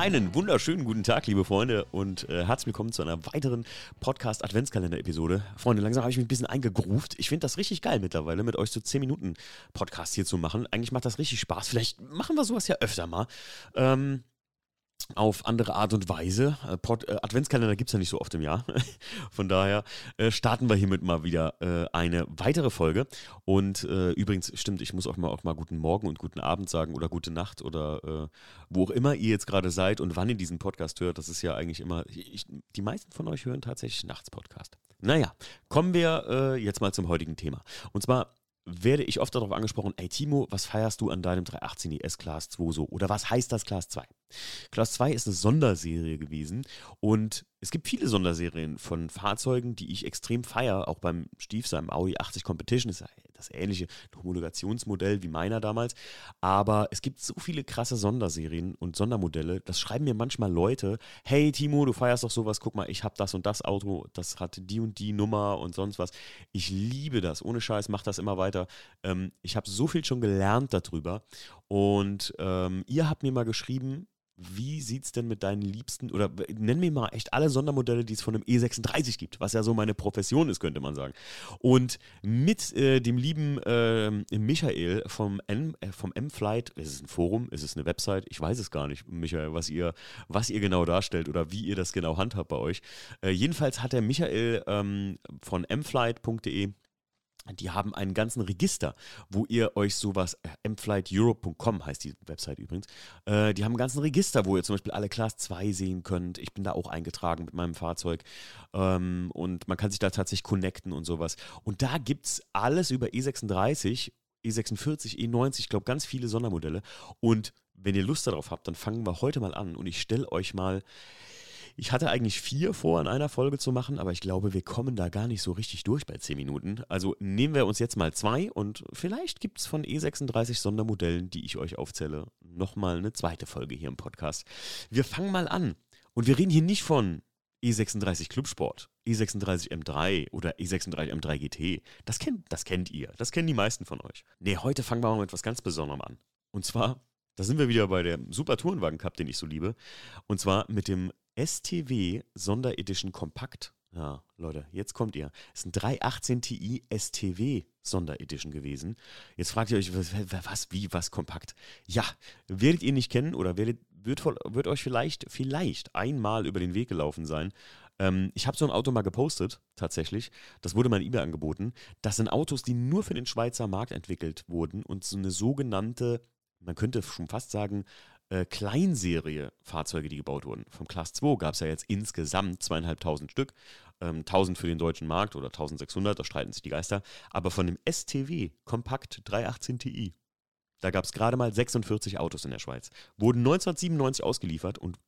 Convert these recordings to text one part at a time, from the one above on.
Einen wunderschönen guten Tag, liebe Freunde, und äh, herzlich willkommen zu einer weiteren Podcast-Adventskalender-Episode. Freunde, langsam habe ich mich ein bisschen eingegruft. Ich finde das richtig geil mittlerweile, mit euch so 10 Minuten Podcast hier zu machen. Eigentlich macht das richtig Spaß. Vielleicht machen wir sowas ja öfter mal. Ähm, auf andere Art und Weise. Äh, äh, Adventskalender gibt es ja nicht so oft im Jahr. Von daher äh, starten wir hiermit mal wieder eine weitere Folge. Und übrigens, stimmt, ich muss auch mal, auch mal guten Morgen und guten Abend sagen oder gute Nacht oder wo auch immer ihr jetzt gerade seid und wann ihr diesen Podcast hört. Das ist ja eigentlich immer, ich, die meisten von euch hören tatsächlich Nachts-Podcast. Naja, kommen wir jetzt mal zum heutigen Thema. Und zwar werde ich oft darauf angesprochen, ey Timo, was feierst du an deinem 318 ES Class 2 so? Oder was heißt das Class 2? Class 2 ist eine Sonderserie gewesen und es gibt viele Sonderserien von Fahrzeugen, die ich extrem feiere, auch beim Stief, seinem Audi 80 Competition, ist das ähnliche Homologationsmodell wie meiner damals, aber es gibt so viele krasse Sonderserien und Sondermodelle, das schreiben mir manchmal Leute, hey Timo, du feierst doch sowas, guck mal, ich habe das und das Auto, das hat die und die Nummer und sonst was. Ich liebe das, ohne Scheiß, mach das immer weiter. Ähm, ich habe so viel schon gelernt darüber und ähm, ihr habt mir mal geschrieben, wie sieht es denn mit deinen Liebsten, oder nenn mir mal echt alle Sondermodelle, die es von einem E36 gibt, was ja so meine Profession ist, könnte man sagen. Und mit äh, dem lieben äh, Michael vom, äh, M-Flight, ist es ein Forum, ist es eine Website? Ich weiß es gar nicht, Michael, was ihr, was ihr genau darstellt oder wie ihr das genau handhabt bei euch. Äh, jedenfalls hat der Michael ähm, von mflight.de die haben einen ganzen Register, wo ihr euch sowas, äh, mflighteurope.com heißt die Website übrigens, äh, die haben einen ganzen Register, wo ihr zum Beispiel alle Class 2 sehen könnt. Ich bin da auch eingetragen mit meinem Fahrzeug ähm, und man kann sich da tatsächlich connecten und sowas. Und da gibt es alles über E36, E46, E90, ich glaube ganz viele Sondermodelle. Und wenn ihr Lust darauf habt, dann fangen wir heute mal an und ich stelle euch mal ich hatte eigentlich vier vor, in einer Folge zu machen, aber ich glaube, wir kommen da gar nicht so richtig durch bei zehn Minuten. Also nehmen wir uns jetzt mal zwei und vielleicht gibt es von E36 Sondermodellen, die ich euch aufzähle, nochmal eine zweite Folge hier im Podcast. Wir fangen mal an. Und wir reden hier nicht von E36 Clubsport, E36 M3 oder E36 M3 GT. Das kennt, das kennt ihr. Das kennen die meisten von euch. Nee, heute fangen wir mal mit etwas ganz Besonderem an. Und zwar, da sind wir wieder bei der Super Tourenwagen Cup, den ich so liebe. Und zwar mit dem STW Sonderedition Kompakt. Ja, Leute, jetzt kommt ihr. Es ist ein 318 Ti STW Sonderedition gewesen. Jetzt fragt ihr euch, was, was, wie, was kompakt? Ja, werdet ihr nicht kennen oder werdet, wird, wird euch vielleicht, vielleicht einmal über den Weg gelaufen sein. Ähm, ich habe so ein Auto mal gepostet, tatsächlich. Das wurde mein eBay angeboten. Das sind Autos, die nur für den Schweizer Markt entwickelt wurden und so eine sogenannte, man könnte schon fast sagen, äh, Kleinserie Fahrzeuge, die gebaut wurden. Vom Class 2 gab es ja jetzt insgesamt zweieinhalbtausend Stück. Ähm, 1000 für den deutschen Markt oder 1600, da streiten sich die Geister. Aber von dem STW Kompakt 318 Ti, da gab es gerade mal 46 Autos in der Schweiz. Wurden 1997 ausgeliefert und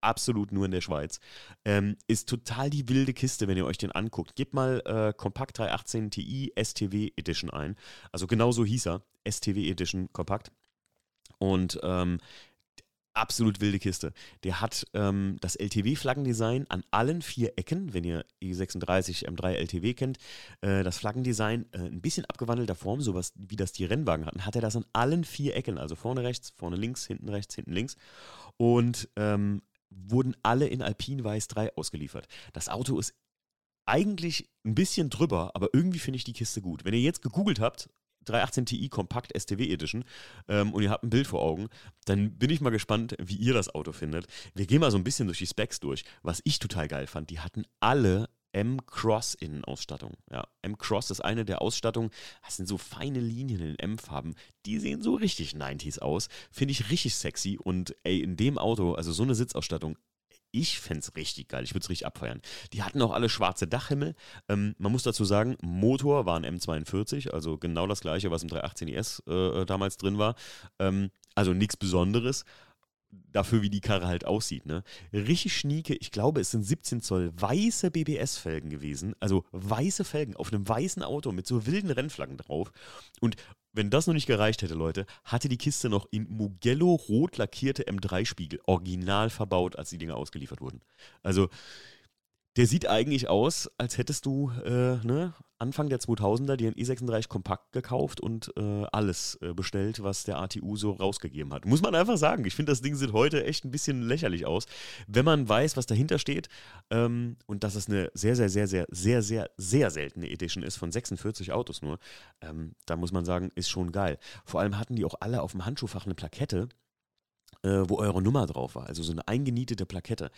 absolut nur in der Schweiz. Ähm, ist total die wilde Kiste, wenn ihr euch den anguckt. Gebt mal äh, Kompakt 318 Ti STW Edition ein. Also genau so hieß er. STW Edition Kompakt. Und ähm, absolut wilde Kiste. Der hat ähm, das LTW-Flaggendesign an allen vier Ecken, wenn ihr E36 M3 LTW kennt, äh, das Flaggendesign äh, ein bisschen abgewandelter Form, sowas wie das die Rennwagen hatten, hat er das an allen vier Ecken, also vorne rechts, vorne links, hinten rechts, hinten links. Und ähm, wurden alle in Alpine Weiß 3 ausgeliefert. Das Auto ist eigentlich ein bisschen drüber, aber irgendwie finde ich die Kiste gut. Wenn ihr jetzt gegoogelt habt, 318 Ti Kompakt STW Edition ähm, und ihr habt ein Bild vor Augen, dann bin ich mal gespannt, wie ihr das Auto findet. Wir gehen mal so ein bisschen durch die Specs durch. Was ich total geil fand, die hatten alle M-Cross Innenausstattung. Ja, M-Cross ist eine der Ausstattungen, das sind so feine Linien in M-Farben, die sehen so richtig 90s aus. Finde ich richtig sexy und ey, in dem Auto, also so eine Sitzausstattung, ich fände es richtig geil. Ich würde es richtig abfeiern. Die hatten auch alle schwarze Dachhimmel. Ähm, man muss dazu sagen, Motor war ein M42, also genau das gleiche, was im 318 äh, damals drin war. Ähm, also nichts Besonderes dafür, wie die Karre halt aussieht. Ne? Richtig schnieke, ich glaube, es sind 17 Zoll weiße BBS-Felgen gewesen. Also weiße Felgen auf einem weißen Auto mit so wilden Rennflaggen drauf. Und wenn das noch nicht gereicht hätte, Leute, hatte die Kiste noch in Mugello rot lackierte M3-Spiegel original verbaut, als die Dinger ausgeliefert wurden. Also, der sieht eigentlich aus, als hättest du äh, ne, Anfang der 2000er dir ein E36 Kompakt gekauft und äh, alles äh, bestellt, was der ATU so rausgegeben hat. Muss man einfach sagen. Ich finde, das Ding sieht heute echt ein bisschen lächerlich aus. Wenn man weiß, was dahinter steht ähm, und dass es eine sehr, sehr, sehr, sehr, sehr, sehr, sehr seltene Edition ist von 46 Autos nur, ähm, da muss man sagen, ist schon geil. Vor allem hatten die auch alle auf dem Handschuhfach eine Plakette äh, wo eure Nummer drauf war, also so eine eingenietete Plakette.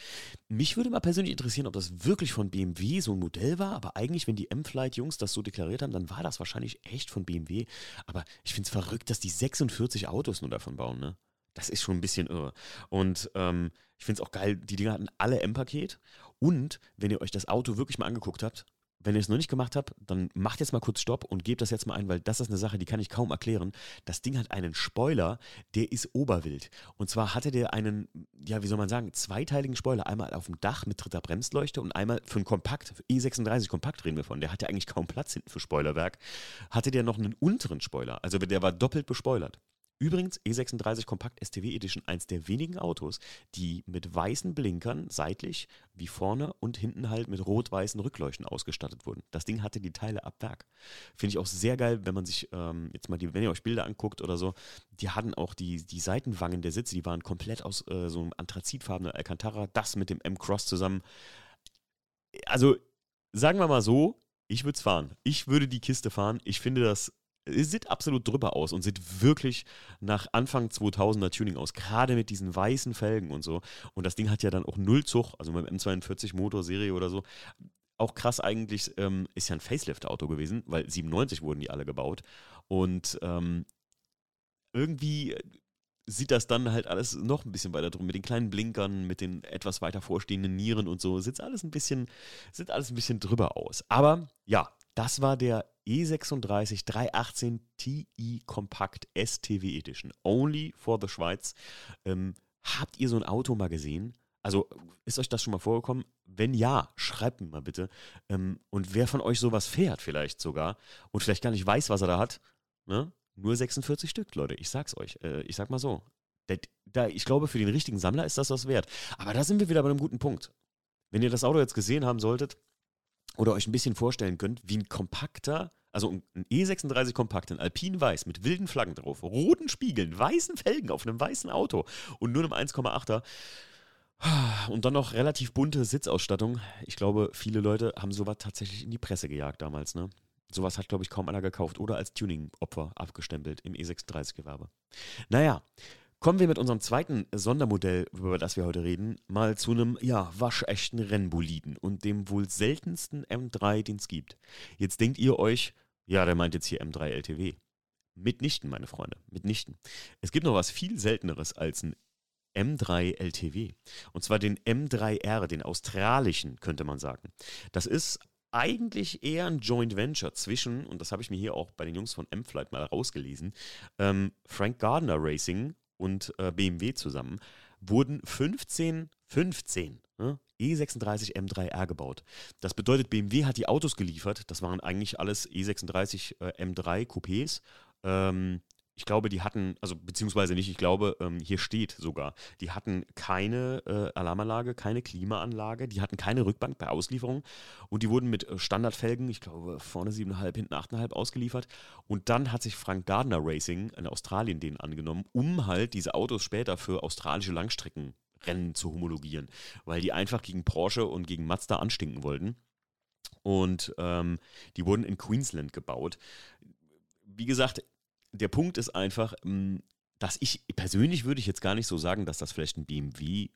Mich würde mal persönlich interessieren, ob das wirklich von BMW so ein Modell war, aber eigentlich, wenn die M-Flight-Jungs das so deklariert haben, dann war das wahrscheinlich echt von BMW. Aber ich finde es verrückt, dass die 46 Autos nur davon bauen, ne? Das ist schon ein bisschen irre. Und ähm, ich finde es auch geil, die Dinger hatten alle M-Paket. Und wenn ihr euch das Auto wirklich mal angeguckt habt, wenn ihr es noch nicht gemacht habt, dann macht jetzt mal kurz Stopp und gebt das jetzt mal ein, weil das ist eine Sache, die kann ich kaum erklären. Das Ding hat einen Spoiler, der ist oberwild. Und zwar hatte der einen, ja, wie soll man sagen, zweiteiligen Spoiler. Einmal auf dem Dach mit dritter Bremsleuchte und einmal für ein Kompakt, für E36 Kompakt reden wir von. Der hatte eigentlich kaum Platz hinten für Spoilerwerk. Hatte der noch einen unteren Spoiler. Also der war doppelt bespoilert. Übrigens, E36 Kompakt STW Edition, eins der wenigen Autos, die mit weißen Blinkern seitlich wie vorne und hinten halt mit rot-weißen Rückleuchten ausgestattet wurden. Das Ding hatte die Teile ab Werk. Finde ich auch sehr geil, wenn man sich ähm, jetzt mal die, wenn ihr euch Bilder anguckt oder so, die hatten auch die, die Seitenwangen der Sitze, die waren komplett aus äh, so einem anthrazitfarbenen Alcantara, das mit dem M-Cross zusammen. Also, sagen wir mal so, ich würde es fahren. Ich würde die Kiste fahren. Ich finde das sieht absolut drüber aus und sieht wirklich nach Anfang 2000er Tuning aus, gerade mit diesen weißen Felgen und so. Und das Ding hat ja dann auch Nullzug, also mit dem M42 Motorserie oder so. Auch krass eigentlich, ähm, ist ja ein Facelift-Auto gewesen, weil 97 wurden die alle gebaut. Und ähm, irgendwie sieht das dann halt alles noch ein bisschen weiter drum, mit den kleinen Blinkern, mit den etwas weiter vorstehenden Nieren und so, sieht alles ein bisschen, sieht alles ein bisschen drüber aus. Aber ja, das war der E36 318 Ti Compact STW Edition. Only for the Schweiz. Ähm, habt ihr so ein Auto mal gesehen? Also ist euch das schon mal vorgekommen? Wenn ja, schreibt mir mal bitte. Ähm, und wer von euch sowas fährt vielleicht sogar und vielleicht gar nicht weiß, was er da hat, ne? nur 46 Stück, Leute. Ich sag's euch. Äh, ich sag mal so. Da, da, ich glaube, für den richtigen Sammler ist das was wert. Aber da sind wir wieder bei einem guten Punkt. Wenn ihr das Auto jetzt gesehen haben solltet, oder euch ein bisschen vorstellen könnt, wie ein kompakter, also ein E36 Kompakt, ein Alpin Weiß mit wilden Flaggen drauf, roten Spiegeln, weißen Felgen auf einem weißen Auto und nur einem 1,8er. Und dann noch relativ bunte Sitzausstattung. Ich glaube, viele Leute haben sowas tatsächlich in die Presse gejagt damals, ne? Sowas hat, glaube ich, kaum einer gekauft oder als Tuning-Opfer abgestempelt im E36-Gewerbe. Naja, Kommen wir mit unserem zweiten Sondermodell, über das wir heute reden, mal zu einem, ja, waschechten Rennboliden und dem wohl seltensten M3, den es gibt. Jetzt denkt ihr euch, ja, der meint jetzt hier M3 LTW. Mitnichten, meine Freunde, mitnichten. Es gibt noch was viel selteneres als ein M3 LTW. Und zwar den M3R, den australischen, könnte man sagen. Das ist eigentlich eher ein Joint Venture zwischen, und das habe ich mir hier auch bei den Jungs von M-Flight mal rausgelesen, ähm, Frank Gardner Racing und äh, BMW zusammen, wurden 15, 15 ne, E36 M3R gebaut. Das bedeutet, BMW hat die Autos geliefert. Das waren eigentlich alles E36 äh, M3 Coupés. Ähm, ich glaube, die hatten, also beziehungsweise nicht, ich glaube, ähm, hier steht sogar, die hatten keine äh, Alarmanlage, keine Klimaanlage, die hatten keine Rückbank bei Auslieferung und die wurden mit äh, Standardfelgen, ich glaube, vorne 7,5, hinten 8,5 ausgeliefert. Und dann hat sich Frank Gardner Racing in Australien den angenommen, um halt diese Autos später für australische Langstreckenrennen zu homologieren, weil die einfach gegen Porsche und gegen Mazda anstinken wollten. Und ähm, die wurden in Queensland gebaut. Wie gesagt, der Punkt ist einfach, mm, dass ich persönlich würde ich jetzt gar nicht so sagen, dass das vielleicht ein BMW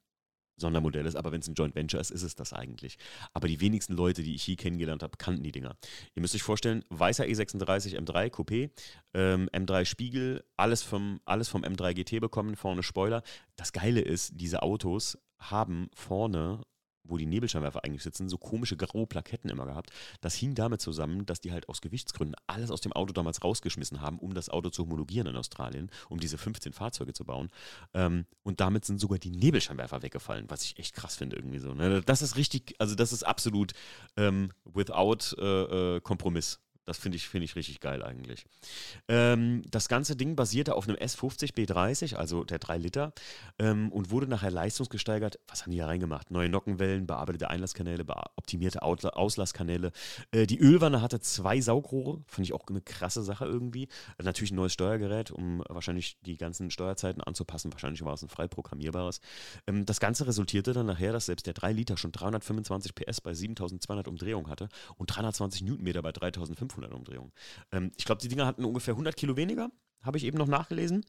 Sondermodell ist, aber wenn es ein Joint Venture ist, ist es das eigentlich. Aber die wenigsten Leute, die ich hier kennengelernt habe, kannten die Dinger. Ihr müsst euch vorstellen, weißer E36 M3 Coupé, ähm, M3 Spiegel, alles vom, alles vom M3 GT bekommen, vorne Spoiler. Das Geile ist, diese Autos haben vorne wo die Nebelscheinwerfer eigentlich sitzen, so komische graue Plaketten immer gehabt. Das hing damit zusammen, dass die halt aus Gewichtsgründen alles aus dem Auto damals rausgeschmissen haben, um das Auto zu homologieren in Australien, um diese 15 Fahrzeuge zu bauen. Ähm, und damit sind sogar die Nebelscheinwerfer weggefallen, was ich echt krass finde irgendwie so. Ne? Das ist richtig, also das ist absolut ähm, without äh, äh, Kompromiss Das finde ich, find ich richtig geil eigentlich. Ähm, das ganze Ding basierte auf einem S50 B30, also der 3 Liter, ähm, und wurde nachher leistungsgesteigert. Was haben die hier reingemacht? Neue Nockenwellen, bearbeitete Einlasskanäle, optimierte Auslasskanäle. Äh, die Ölwanne hatte zwei Saugrohre, fand ich auch eine krasse Sache irgendwie. Natürlich ein neues Steuergerät, um wahrscheinlich die ganzen Steuerzeiten anzupassen. Wahrscheinlich war es ein frei programmierbares. Ähm, das Ganze resultierte dann nachher, dass selbst der 3 Liter schon 325 PS bei 7200 Umdrehungen hatte und 320 Newtonmeter bei 3500 500 Umdrehungen. Ähm, ich glaube, die Dinger hatten ungefähr 100 Kilo weniger, habe ich eben noch nachgelesen.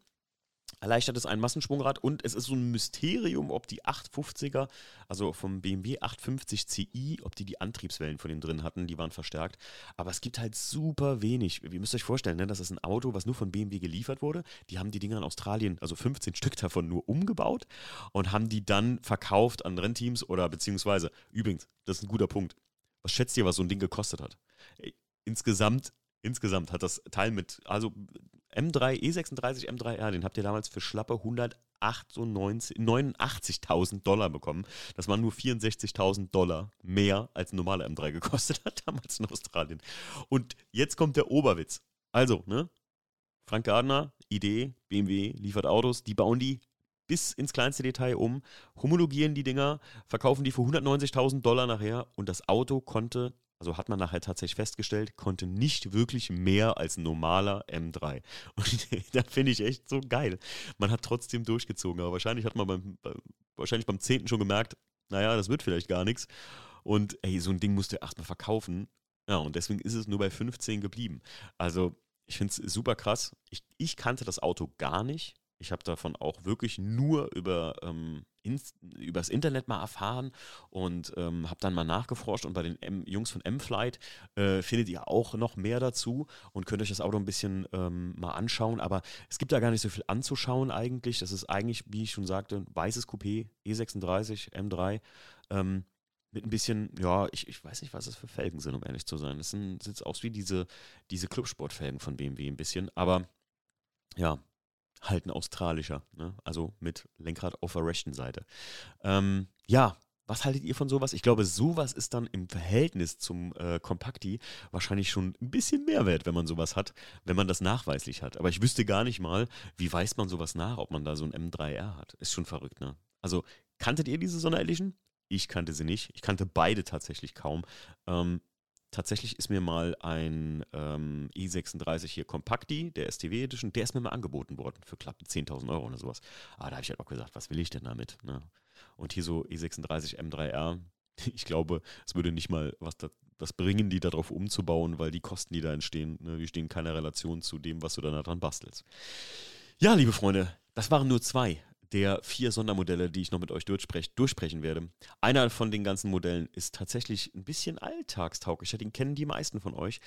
Erleichtert es ein Massenschwungrad und es ist so ein Mysterium, ob die 850er, also vom BMW 850 Ci, ob die die Antriebswellen von dem drin hatten, die waren verstärkt. Aber es gibt halt super wenig. Ihr müsst euch vorstellen, ne, das ist ein Auto, was nur von BMW geliefert wurde. Die haben die Dinger in Australien, also 15 Stück davon nur umgebaut und haben die dann verkauft an Rennteams oder beziehungsweise, übrigens, das ist ein guter Punkt. Was schätzt ihr, was so ein Ding gekostet hat? Insgesamt, insgesamt hat das Teil mit, also M3, E36 M3R, den habt ihr damals für schlappe 189.000 Dollar bekommen. Das waren nur 64.000 Dollar mehr als ein normaler M3 gekostet hat, damals in Australien. Und jetzt kommt der Oberwitz. Also, ne? Frank Gardner, Idee, BMW liefert Autos, die bauen die bis ins kleinste Detail um, homologieren die Dinger, verkaufen die für 190.000 Dollar nachher und das Auto konnte also hat man nachher tatsächlich festgestellt, konnte nicht wirklich mehr als normaler M3. Und da finde ich echt so geil. Man hat trotzdem durchgezogen, aber wahrscheinlich hat man beim, wahrscheinlich beim 10. schon gemerkt, naja, das wird vielleicht gar nichts. Und ey, so ein Ding musst du erstmal verkaufen. Ja, und deswegen ist es nur bei 15 geblieben. Also, ich finde es super krass. Ich, ich kannte das Auto gar nicht. Ich habe davon auch wirklich nur über ähm, ins, übers Internet mal erfahren und ähm, habe dann mal nachgeforscht und bei den M Jungs von M-Flight äh, findet ihr auch noch mehr dazu und könnt euch das Auto ein bisschen ähm, mal anschauen. Aber es gibt da gar nicht so viel anzuschauen eigentlich. Das ist eigentlich, wie ich schon sagte, weißes Coupé, E36, M3. Ähm, mit ein bisschen, ja, ich, ich weiß nicht, was das für Felgen sind, um ehrlich zu sein. Das sieht aus wie diese, diese Clubsportfelgen von BMW ein bisschen. Aber ja, halt ein australischer, ne? also mit Lenkrad auf der rechten Seite. Ähm, ja, was haltet ihr von sowas? Ich glaube, sowas ist dann im Verhältnis zum äh, Kompakti wahrscheinlich schon ein bisschen mehr wert, wenn man sowas hat, wenn man das nachweislich hat. Aber ich wüsste gar nicht mal, wie weiß man sowas nach, ob man da so ein M3R hat. Ist schon verrückt, ne? Also, kanntet ihr diese Sonne Edition? Ich kannte sie nicht. Ich kannte beide tatsächlich kaum. Ähm, tatsächlich ist mir mal ein ähm, i36 hier Compacti, der STW Edition, der ist mir mal angeboten worden für knapp 10.000 Euro oder sowas. Aber da habe ich halt auch gesagt, was will ich denn damit? Ne? Und hier so i36 M3R, ich glaube, es würde nicht mal was, da, was bringen, die darauf umzubauen, weil die Kosten, die da entstehen, ne, die stehen in keiner Relation zu dem, was du dann daran bastelst. Ja, liebe Freunde, das waren nur zwei der vier Sondermodelle, die ich noch mit euch durchsprech, durchsprechen werde. Einer von den ganzen Modellen ist tatsächlich ein bisschen alltagstauglicher, den kennen die meisten von euch.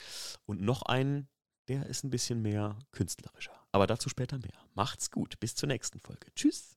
Und noch einen, der ist ein bisschen mehr künstlerischer. Aber dazu später mehr. Macht's gut, bis zur nächsten Folge. Tschüss.